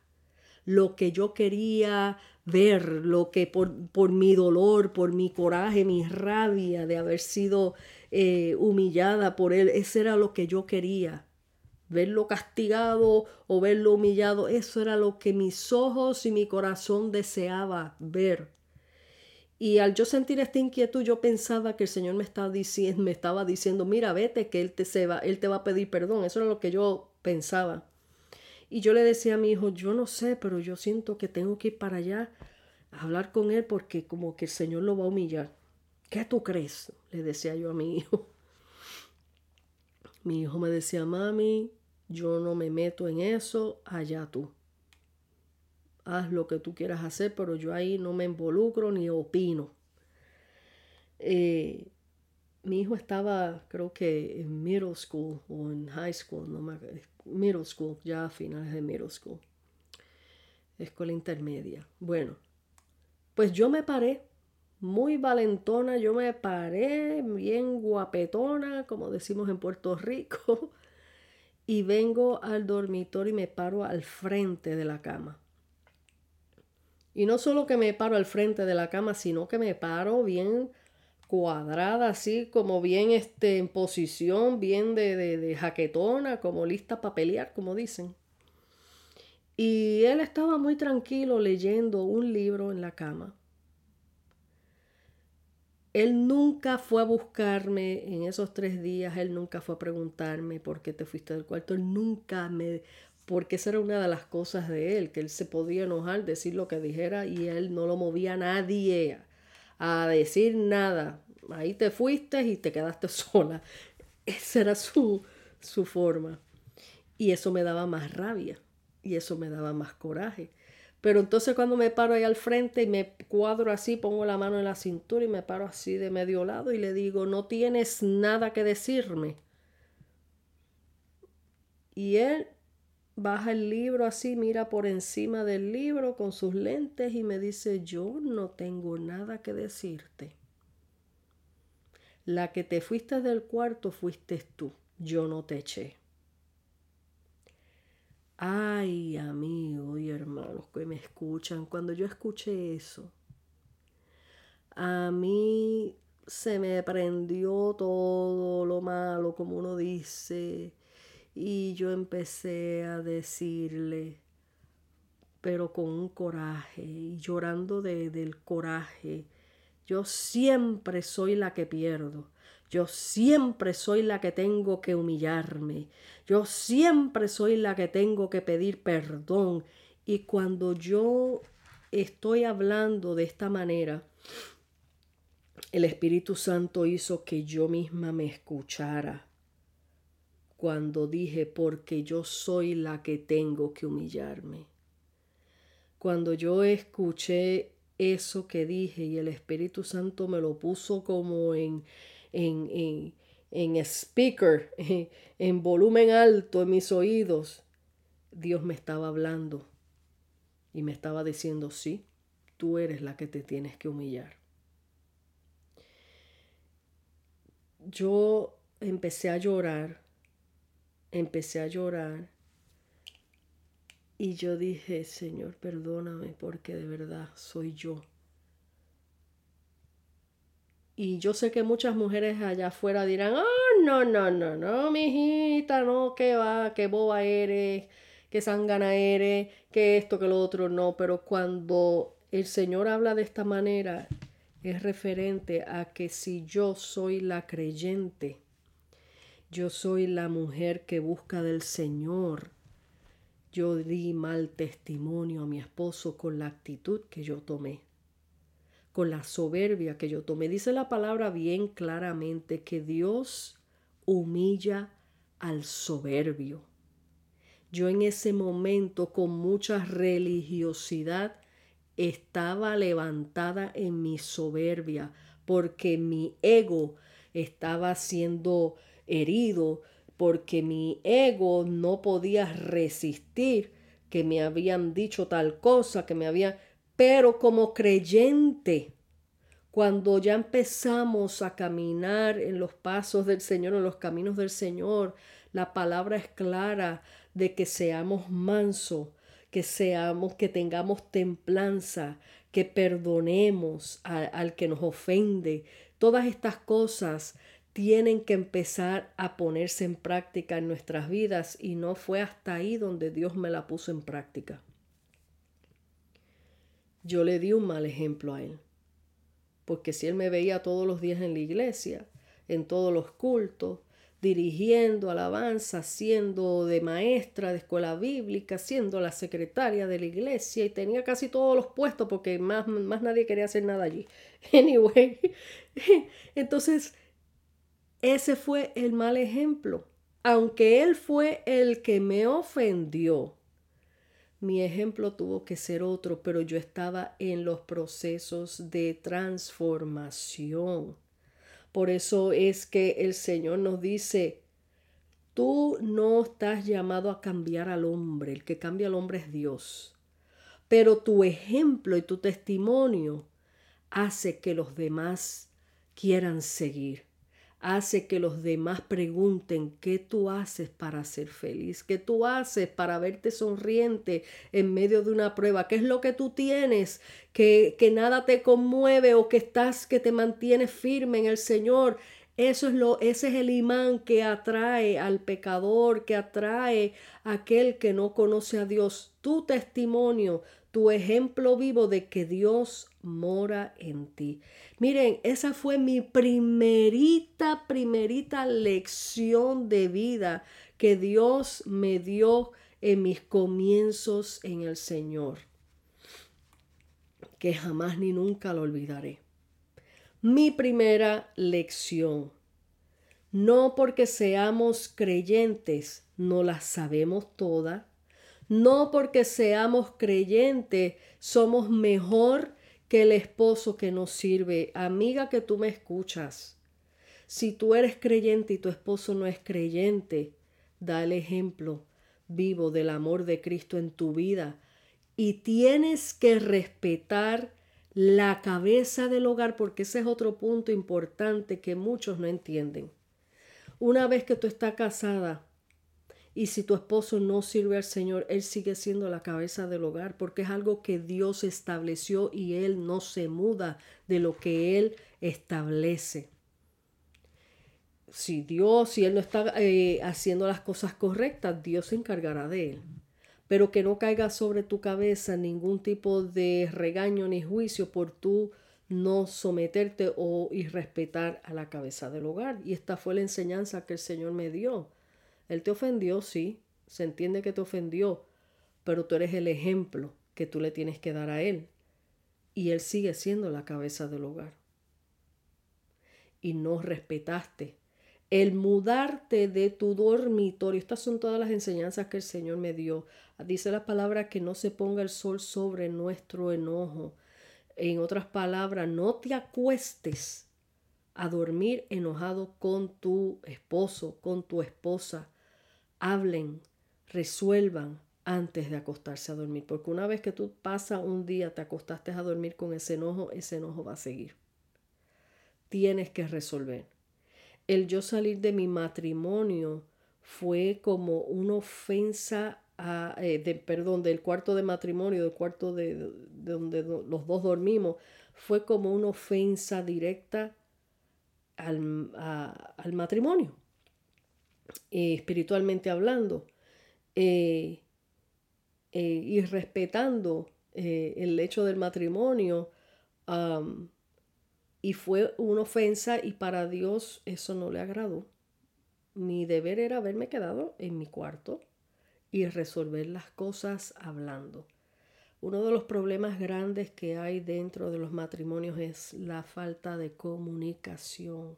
lo que yo quería ver, lo que por, por mi dolor, por mi coraje, mi rabia de haber sido eh, humillada por Él, ese era lo que yo quería. Verlo castigado o verlo humillado, eso era lo que mis ojos y mi corazón deseaba ver. Y al yo sentir esta inquietud, yo pensaba que el Señor me estaba diciendo, me estaba diciendo, mira, vete, que Él te, se va, Él te va a pedir perdón. Eso era lo que yo pensaba. Y yo le decía a mi hijo, yo no sé, pero yo siento que tengo que ir para allá a hablar con Él porque como que el Señor lo va a humillar. ¿Qué tú crees? Le decía yo a mi hijo. Mi hijo me decía, mami, yo no me meto en eso, allá tú haz lo que tú quieras hacer, pero yo ahí no me involucro ni opino. Eh, mi hijo estaba, creo que en middle school o en high school, no me, middle school, ya a finales de middle school, escuela intermedia. Bueno, pues yo me paré, muy valentona, yo me paré, bien guapetona, como decimos en Puerto Rico, y vengo al dormitorio y me paro al frente de la cama. Y no solo que me paro al frente de la cama, sino que me paro bien cuadrada, así como bien este, en posición, bien de, de, de jaquetona, como lista para pelear, como dicen. Y él estaba muy tranquilo leyendo un libro en la cama. Él nunca fue a buscarme en esos tres días, él nunca fue a preguntarme por qué te fuiste del cuarto, él nunca me porque esa era una de las cosas de él, que él se podía enojar, decir lo que dijera y él no lo movía nadie a decir nada. Ahí te fuiste y te quedaste sola. Esa era su, su forma. Y eso me daba más rabia y eso me daba más coraje. Pero entonces cuando me paro ahí al frente y me cuadro así, pongo la mano en la cintura y me paro así de medio lado y le digo, no tienes nada que decirme. Y él baja el libro así, mira por encima del libro con sus lentes y me dice, yo no tengo nada que decirte. La que te fuiste del cuarto fuiste tú, yo no te eché. Ay, amigo y hermanos que me escuchan, cuando yo escuché eso, a mí se me prendió todo lo malo, como uno dice, y yo empecé a decirle, pero con un coraje y llorando de, del coraje, yo siempre soy la que pierdo. Yo siempre soy la que tengo que humillarme. Yo siempre soy la que tengo que pedir perdón. Y cuando yo estoy hablando de esta manera, el Espíritu Santo hizo que yo misma me escuchara cuando dije porque yo soy la que tengo que humillarme. Cuando yo escuché eso que dije y el Espíritu Santo me lo puso como en, en, en, en speaker, en volumen alto en mis oídos, Dios me estaba hablando y me estaba diciendo, sí, tú eres la que te tienes que humillar. Yo empecé a llorar empecé a llorar y yo dije, Señor, perdóname porque de verdad soy yo. Y yo sé que muchas mujeres allá afuera dirán, oh, no, no, no, no, mi hijita, no, que va, que boba eres, que sangana eres, que esto, que lo otro, no. Pero cuando el Señor habla de esta manera, es referente a que si yo soy la creyente, yo soy la mujer que busca del Señor. Yo di mal testimonio a mi esposo con la actitud que yo tomé, con la soberbia que yo tomé. Dice la palabra bien claramente que Dios humilla al soberbio. Yo en ese momento con mucha religiosidad estaba levantada en mi soberbia porque mi ego estaba siendo herido porque mi ego no podía resistir que me habían dicho tal cosa, que me había Pero como creyente, cuando ya empezamos a caminar en los pasos del Señor, en los caminos del Señor, la palabra es clara de que seamos mansos, que seamos, que tengamos templanza, que perdonemos al que nos ofende. Todas estas cosas tienen que empezar a ponerse en práctica en nuestras vidas y no fue hasta ahí donde Dios me la puso en práctica. Yo le di un mal ejemplo a él, porque si él me veía todos los días en la iglesia, en todos los cultos, dirigiendo alabanza, siendo de maestra de escuela bíblica, siendo la secretaria de la iglesia y tenía casi todos los puestos porque más, más nadie quería hacer nada allí. Anyway, entonces ese fue el mal ejemplo. Aunque él fue el que me ofendió, mi ejemplo tuvo que ser otro, pero yo estaba en los procesos de transformación. Por eso es que el Señor nos dice, tú no estás llamado a cambiar al hombre, el que cambia al hombre es Dios. Pero tu ejemplo y tu testimonio hace que los demás quieran seguir hace que los demás pregunten qué tú haces para ser feliz, qué tú haces para verte sonriente en medio de una prueba, qué es lo que tú tienes, que, que nada te conmueve o que estás, que te mantienes firme en el Señor. Eso es lo, ese es el imán que atrae al pecador, que atrae a aquel que no conoce a Dios. Tu testimonio, tu ejemplo vivo de que Dios mora en ti. Miren, esa fue mi primerita, primerita lección de vida que Dios me dio en mis comienzos en el Señor, que jamás ni nunca lo olvidaré. Mi primera lección. No porque seamos creyentes, no la sabemos toda. No porque seamos creyentes, somos mejor que el esposo que nos sirve. Amiga que tú me escuchas, si tú eres creyente y tu esposo no es creyente, da el ejemplo vivo del amor de Cristo en tu vida y tienes que respetar la cabeza del hogar porque ese es otro punto importante que muchos no entienden. Una vez que tú estás casada, y si tu esposo no sirve al Señor, Él sigue siendo la cabeza del hogar porque es algo que Dios estableció y Él no se muda de lo que Él establece. Si Dios, si Él no está eh, haciendo las cosas correctas, Dios se encargará de Él. Pero que no caiga sobre tu cabeza ningún tipo de regaño ni juicio por tú no someterte o irrespetar a la cabeza del hogar. Y esta fue la enseñanza que el Señor me dio él te ofendió, sí, se entiende que te ofendió, pero tú eres el ejemplo que tú le tienes que dar a Él. Y Él sigue siendo la cabeza del hogar. Y no respetaste. El mudarte de tu dormitorio, estas son todas las enseñanzas que el Señor me dio. Dice la palabra que no se ponga el sol sobre nuestro enojo. En otras palabras, no te acuestes a dormir enojado con tu esposo, con tu esposa, hablen, resuelvan antes de acostarse a dormir, porque una vez que tú pasas un día, te acostaste a dormir con ese enojo, ese enojo va a seguir. Tienes que resolver. El yo salir de mi matrimonio fue como una ofensa a, eh, de, perdón, del cuarto de matrimonio, del cuarto de, donde los dos dormimos, fue como una ofensa directa al, al matrimonio. Eh, espiritualmente hablando, eh, eh, y respetando el hecho del matrimonio, y fue una ofensa y para Dios eso no le agradó. Mi deber era haberme quedado en mi cuarto y resolver las cosas hablando. Uno de los problemas grandes que hay dentro de los matrimonios es la falta de comunicación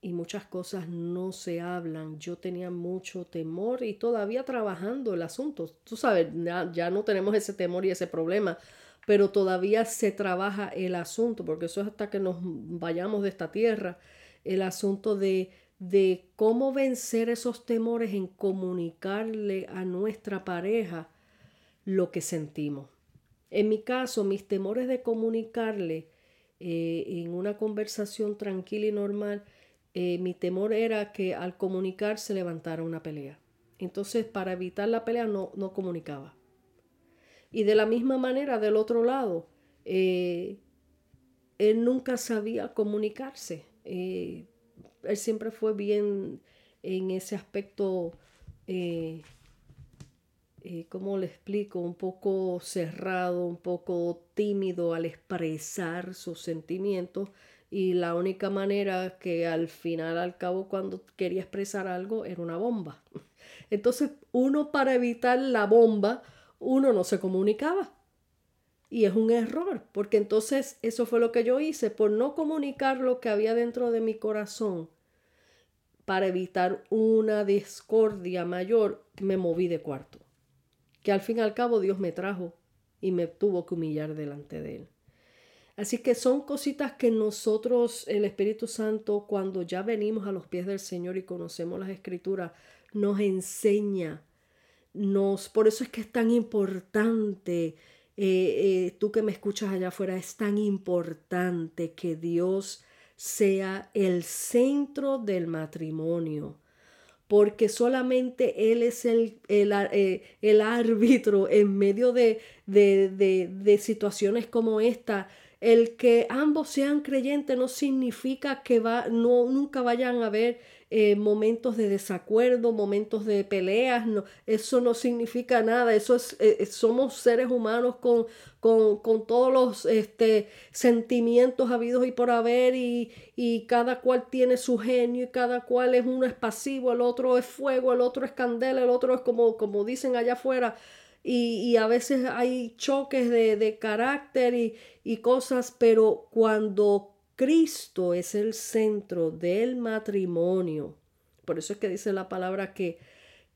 y muchas cosas no se hablan. Yo tenía mucho temor y todavía trabajando el asunto. Tú sabes, ya, no tenemos ese temor y ese problema, pero todavía se trabaja el asunto, porque eso es hasta que nos vayamos de esta tierra, el asunto de, de cómo vencer esos temores en comunicarle a nuestra pareja lo que sentimos. En mi caso, mis temores de comunicarle eh, en una conversación tranquila y normal, eh, mi temor era que al comunicar se levantara una pelea. Entonces, para evitar la pelea, no, no comunicaba. Y de la misma manera, del otro lado, eh, él nunca sabía comunicarse. él siempre fue bien en ese aspecto eh, ¿cómo le explico? Un poco cerrado, un poco tímido al expresar sus sentimientos y la única manera que al final, al cabo, cuando quería expresar algo, era una bomba. Entonces, uno para evitar la bomba, uno no se comunicaba. Y es un error, porque entonces eso fue lo que yo hice, por no comunicar lo que había dentro de mi corazón, para evitar una discordia mayor, me moví de cuarto que al fin y al cabo Dios me trajo y me tuvo que humillar delante de Él. Así que son cositas que nosotros, el Espíritu Santo, cuando ya venimos a los pies del Señor y conocemos las Escrituras, nos enseña. Nos, por eso es que es tan importante, eh, eh, tú que me escuchas allá afuera, es tan importante que Dios sea el centro del matrimonio porque solamente Él es el, el, eh, árbitro en medio de, de, de, situaciones como esta. El que ambos sean creyentes no significa que va, no, nunca vayan a haber eh, momentos de desacuerdo, momentos de peleas, no, eso no significa nada, eso es, eh, eh, somos seres humanos con, con, con, todos los este, sentimientos habidos y por haber y, y, cada cual tiene su genio y cada cual es uno es pasivo, el otro es fuego, el otro es candela, el otro es como, como dicen allá afuera. Y, a veces hay choques de, de carácter y, y cosas, pero cuando Cristo es el centro del matrimonio. Por eso es que dice la palabra que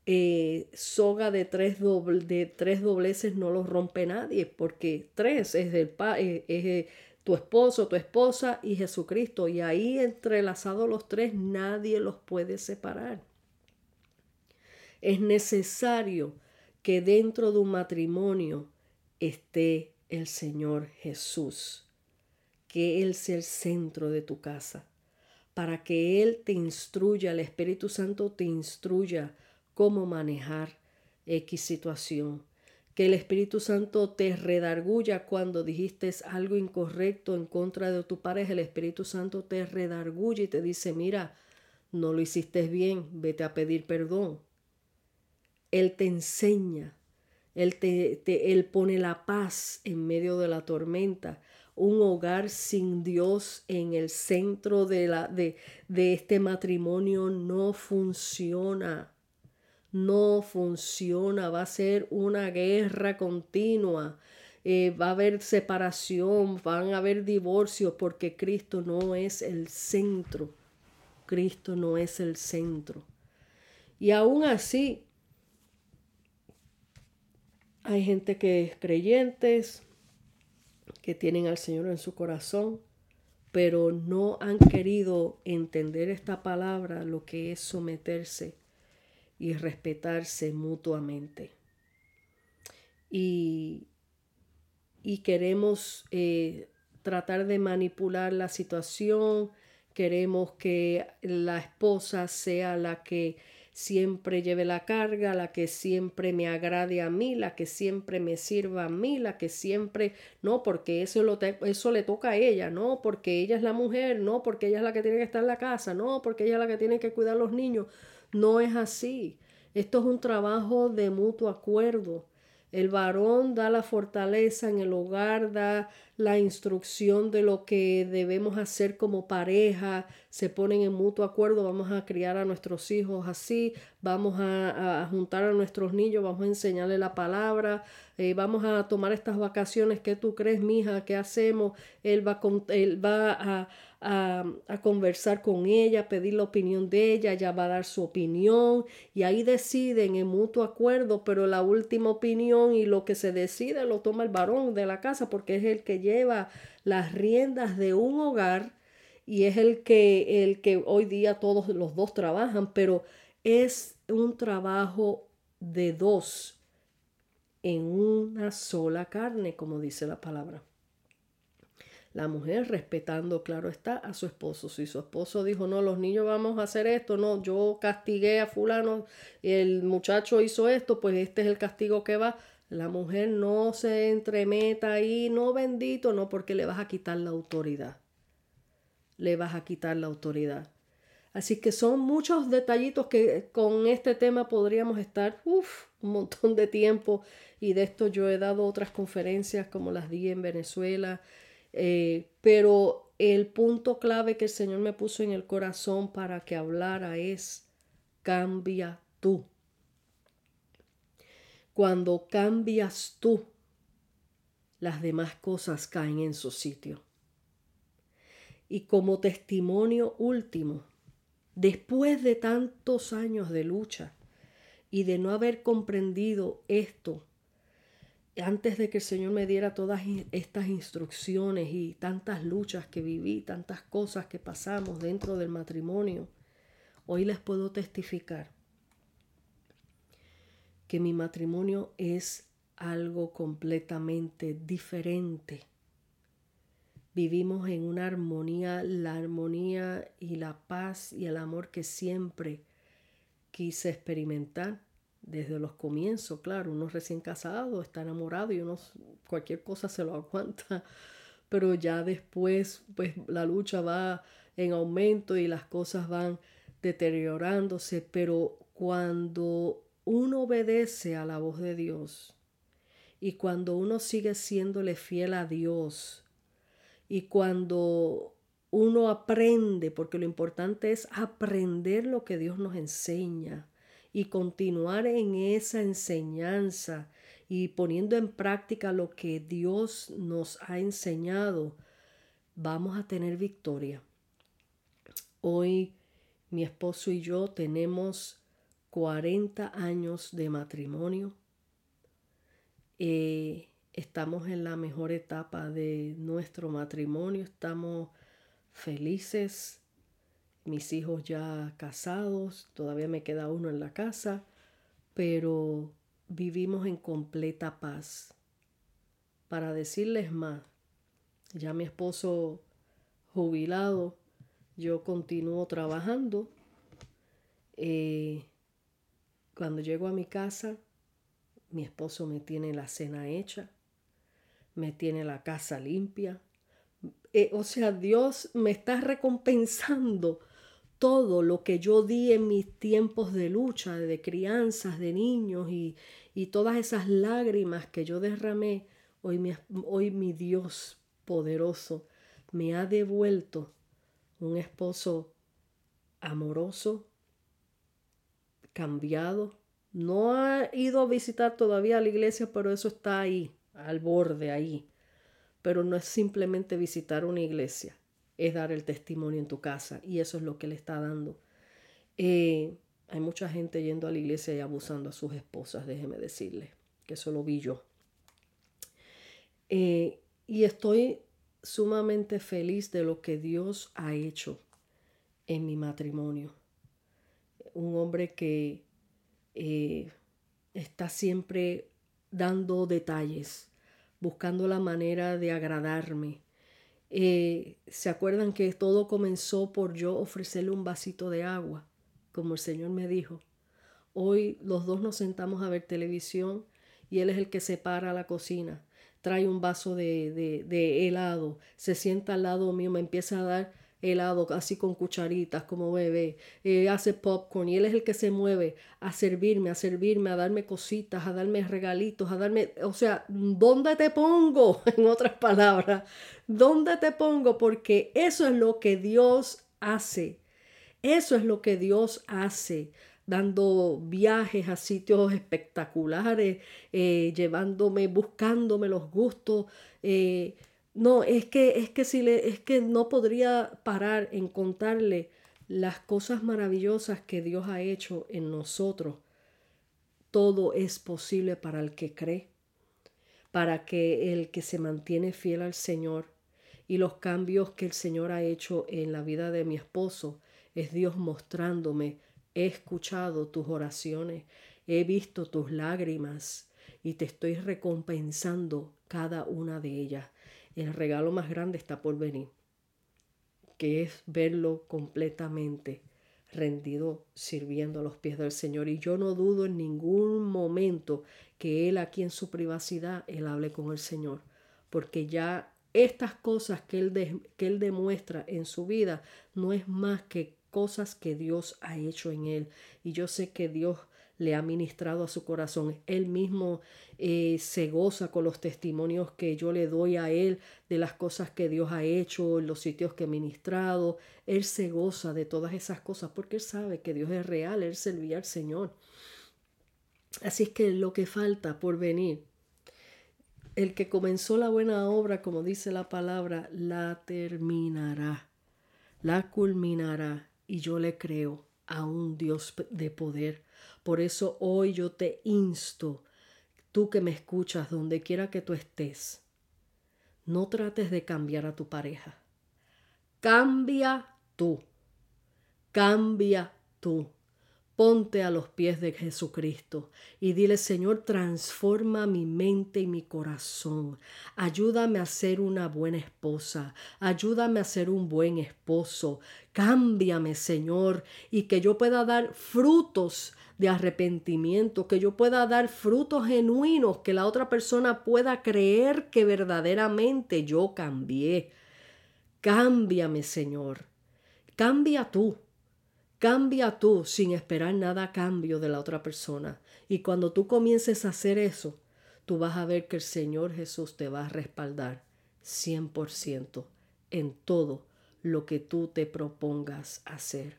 eh, soga de tres, de tres dobleces no los rompe nadie, porque tres es, el eh, es eh, tu esposo, tu esposa y Jesucristo. Y ahí entrelazados los tres, nadie los puede separar. Es necesario que dentro de un matrimonio esté el Señor Jesús que Él sea el centro de tu casa, para que Él te instruya, el Espíritu Santo te instruya cómo manejar X situación. Que el Espíritu Santo te redarguya cuando dijiste algo incorrecto en contra de tu pareja. El Espíritu Santo te redarguye y te dice, mira, no lo hiciste bien, vete a pedir perdón. Él te enseña, Él, te, él pone la paz en medio de la tormenta un hogar sin Dios en el centro de, la, de, de este matrimonio no funciona. No funciona, va a ser una guerra continua. Eh, va a haber separación, van a haber divorcios porque Cristo no es el centro. Cristo no es el centro. Y aún así, hay gente que es creyentes, que tienen al Señor en su corazón, pero no han querido entender esta palabra, lo que es someterse y respetarse mutuamente. Y, y queremos eh, tratar de manipular la situación, queremos que la esposa sea la que siempre lleve la carga, la que siempre me agrade a mí, la que siempre me sirva a mí, la que siempre, no, porque eso, lo eso le toca a ella, no, porque ella es la mujer, no, porque ella es la que tiene que estar en la casa, no, porque ella es la que tiene que cuidar a los niños. No es así. Esto es un trabajo de mutuo acuerdo. El varón da la fortaleza en el hogar, da la instrucción de lo que debemos hacer como pareja, se ponen en mutuo acuerdo, vamos a criar a nuestros hijos así, vamos a, juntar a nuestros niños, vamos a enseñarle la palabra, eh, vamos a tomar estas vacaciones, ¿qué tú crees, mija? ¿Qué hacemos? Él va, él va a a, conversar con ella, pedir la opinión de ella, ella va a dar su opinión y ahí deciden en mutuo acuerdo, pero la última opinión y lo que se decide lo toma el varón de la casa porque es el que lleva las riendas de un hogar y es el que, el que hoy día todos los dos trabajan, pero es un trabajo de dos en una sola carne, como dice la palabra. La mujer respetando, claro está, a su esposo. Si su esposo dijo, no, los niños vamos a hacer esto, no, yo castigué a fulano, el muchacho hizo esto, pues este es el castigo que va. La mujer no se entremeta ahí, no bendito, no, porque le vas a quitar la autoridad. Le vas a quitar la autoridad. Así que son muchos detallitos que con este tema podríamos estar un montón de tiempo y de esto yo he dado otras conferencias como las di en Venezuela, eh, pero el punto clave que el Señor me puso en el corazón para que hablara es cambia tú. Cuando cambias tú, las demás cosas caen en su sitio. Y como testimonio último, después de tantos años de lucha y de no haber comprendido esto antes de que el Señor me diera todas estas instrucciones y tantas luchas que viví, tantas cosas que pasamos dentro del matrimonio, hoy les puedo testificar que mi matrimonio es algo completamente diferente. Vivimos en una armonía, la armonía y la paz y el amor que siempre quise experimentar desde los comienzos, claro, uno recién casado está enamorado y uno cualquier cosa se lo aguanta, pero ya después pues la lucha va en aumento y las cosas van deteriorándose, pero cuando uno obedece a la voz de Dios y cuando uno sigue siéndole fiel a Dios y cuando uno aprende, porque lo importante es aprender lo que Dios nos enseña, y continuar en esa enseñanza y poniendo en práctica lo que Dios nos ha enseñado, vamos a tener victoria. Hoy mi esposo y yo tenemos 40 años de matrimonio. Eh, estamos en la mejor etapa de nuestro matrimonio, estamos felices, mis hijos ya casados, todavía me queda uno en la casa, pero vivimos en completa paz. Para decirles más, ya mi esposo jubilado, yo continúo trabajando. Eh, cuando llego a mi casa, mi esposo me tiene la cena hecha, me tiene la casa limpia. Eh, o sea, Dios me está recompensando todo lo que yo di en mis tiempos de lucha, de crianzas, de niños y, todas esas lágrimas que yo derramé, hoy mi, hoy mi Dios poderoso me ha devuelto un esposo amoroso, cambiado. No ha ido a visitar todavía la iglesia, pero eso está ahí, al borde, ahí. Pero no es simplemente visitar una iglesia es dar el testimonio en tu casa y eso es lo que le está dando. Eh, hay mucha gente yendo a la iglesia y abusando a sus esposas, déjeme decirle, que eso lo vi yo. Eh, y estoy sumamente feliz de lo que Dios ha hecho en mi matrimonio. Un hombre que eh, está siempre dando detalles, buscando la manera de agradarme, eh, ¿Se acuerdan que todo comenzó por yo ofrecerle un vasito de agua, como el Señor me dijo? Hoy los dos nos sentamos a ver televisión y Él es el que se para a la cocina, trae un vaso de, de, de helado, se sienta al lado mío, me empieza a dar helado así con cucharitas como bebé, eh, hace popcorn y él es el que se mueve a servirme, a servirme, a darme cositas, a darme regalitos, a darme, o sea, ¿dónde te pongo? En otras palabras, ¿dónde te pongo? Porque eso es lo que Dios hace, eso es lo que Dios hace dando viajes a sitios espectaculares, eh, llevándome, buscándome los gustos, eh, no, es que, es que si le, es que no podría parar en contarle las cosas maravillosas que Dios ha hecho en nosotros. Todo es posible para el que cree, para que el que se mantiene fiel al Señor y los cambios que el Señor ha hecho en la vida de mi esposo es Dios mostrándome, he escuchado tus oraciones, he visto tus lágrimas, y te estoy recompensando cada una de ellas. El regalo más grande está por venir, que es verlo completamente rendido sirviendo a los pies del Señor. Y yo no dudo en ningún momento que Él aquí en su privacidad, Él hable con el Señor, porque ya estas cosas que él, que él demuestra en su vida no es más que cosas que Dios ha hecho en Él. Y yo sé que Dios le ha ministrado a su corazón. Él mismo eh, se goza con los testimonios que yo le doy a Él de las cosas que Dios ha hecho, en los sitios que he ministrado. Él se goza de todas esas cosas porque Él sabe que Dios es real, Él servía al Señor. Así es que lo que falta por venir, el que comenzó la buena obra, como dice la palabra, la terminará, la culminará. Y yo le creo a un Dios de poder por eso hoy yo te insto, tú que me escuchas donde quiera que tú estés, no trates de cambiar a tu pareja. Cambia tú. Cambia tú. Ponte a los pies de Jesucristo y dile, Señor, transforma mi mente y mi corazón. Ayúdame a ser una buena esposa. Ayúdame a ser un buen esposo. Cámbiame, Señor, y que yo pueda dar frutos de arrepentimiento, que yo pueda dar frutos genuinos, que la otra persona pueda creer que verdaderamente yo cambié. Cámbiame, Señor. Cambia tú. Cambia tú sin esperar nada a cambio de la otra persona. Y cuando tú comiences a hacer eso, tú vas a ver que el Señor Jesús te va a respaldar 100% en todo lo que tú te propongas hacer.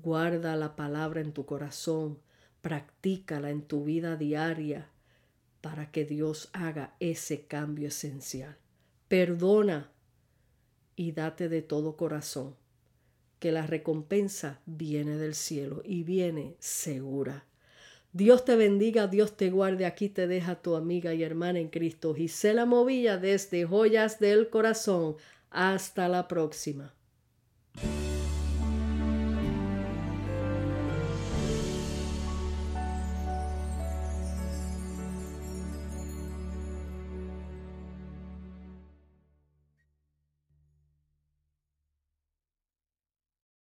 Guarda la palabra en tu corazón, practícala en tu vida diaria para que Dios haga ese cambio esencial. Perdona y date de todo corazón que la recompensa viene del cielo y viene segura. Dios te bendiga, Dios te guarde. Aquí te deja tu amiga y hermana en Cristo, Gisela Movilla, desde Joyas del Corazón. Hasta la próxima.